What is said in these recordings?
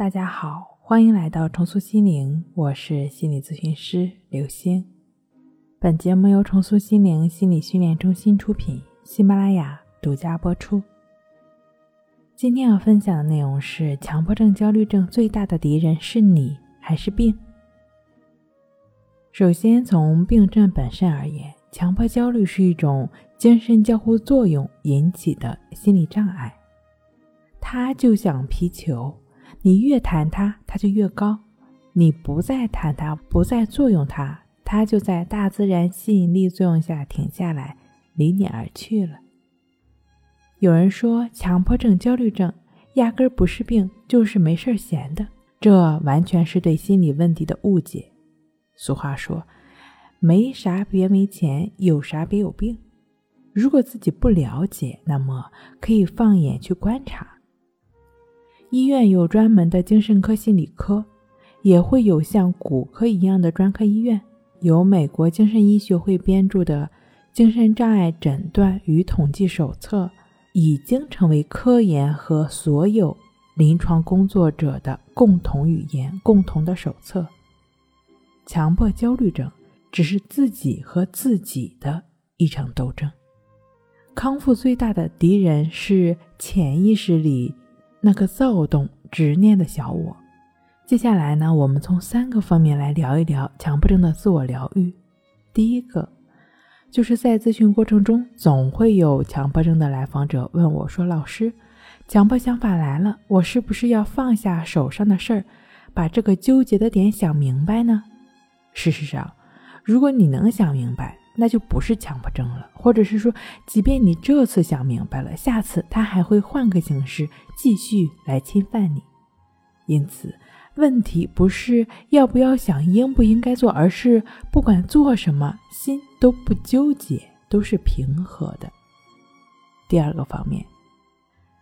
大家好，欢迎来到重塑心灵，我是心理咨询师刘星。本节目由重塑心灵心理训练中心出品，喜马拉雅独家播出。今天要分享的内容是：强迫症、焦虑症最大的敌人是你还是病？首先，从病症本身而言，强迫焦虑是一种精神交互作用引起的心理障碍，它就像皮球。你越弹它，它就越高；你不再弹它，不再作用它，它就在大自然吸引力作用下停下来，离你而去了。有人说，强迫症、焦虑症压根儿不是病，就是没事儿闲的，这完全是对心理问题的误解。俗话说：“没啥别没钱，有啥别有病。”如果自己不了解，那么可以放眼去观察。医院有专门的精神科心理科，也会有像骨科一样的专科医院。有美国精神医学会编著的《精神障碍诊断与统计手册》，已经成为科研和所有临床工作者的共同语言、共同的手册。强迫焦虑症只是自己和自己的一场斗争。康复最大的敌人是潜意识里。那个躁动、执念的小我。接下来呢，我们从三个方面来聊一聊强迫症的自我疗愈。第一个，就是在咨询过程中，总会有强迫症的来访者问我说：“老师，强迫想法来了，我是不是要放下手上的事儿，把这个纠结的点想明白呢？”事实上，如果你能想明白，那就不是强迫症了，或者是说，即便你这次想明白了，下次他还会换个形式继续来侵犯你。因此，问题不是要不要想、应不应该做，而是不管做什么，心都不纠结，都是平和的。第二个方面，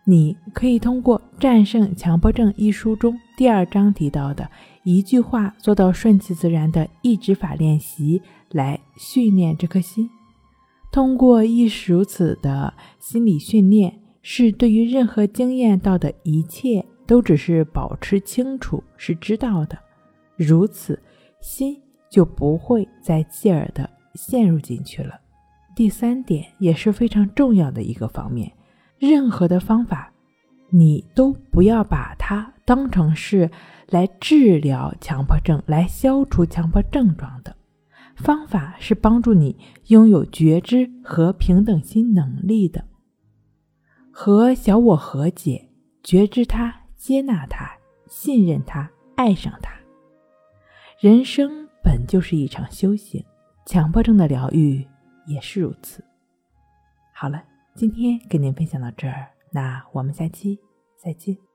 你可以通过《战胜强迫症》一书中第二章提到的一句话，做到顺其自然的意志法练习。来训练这颗心，通过亦是如此的心理训练，是对于任何经验到的一切都只是保持清楚，是知道的，如此心就不会再继而的陷入进去了。第三点也是非常重要的一个方面，任何的方法，你都不要把它当成是来治疗强迫症、来消除强迫症状的。方法是帮助你拥有觉知和平等心能力的，和小我和解，觉知它，接纳它，信任它，爱上它。人生本就是一场修行，强迫症的疗愈也是如此。好了，今天跟您分享到这儿，那我们下期再见。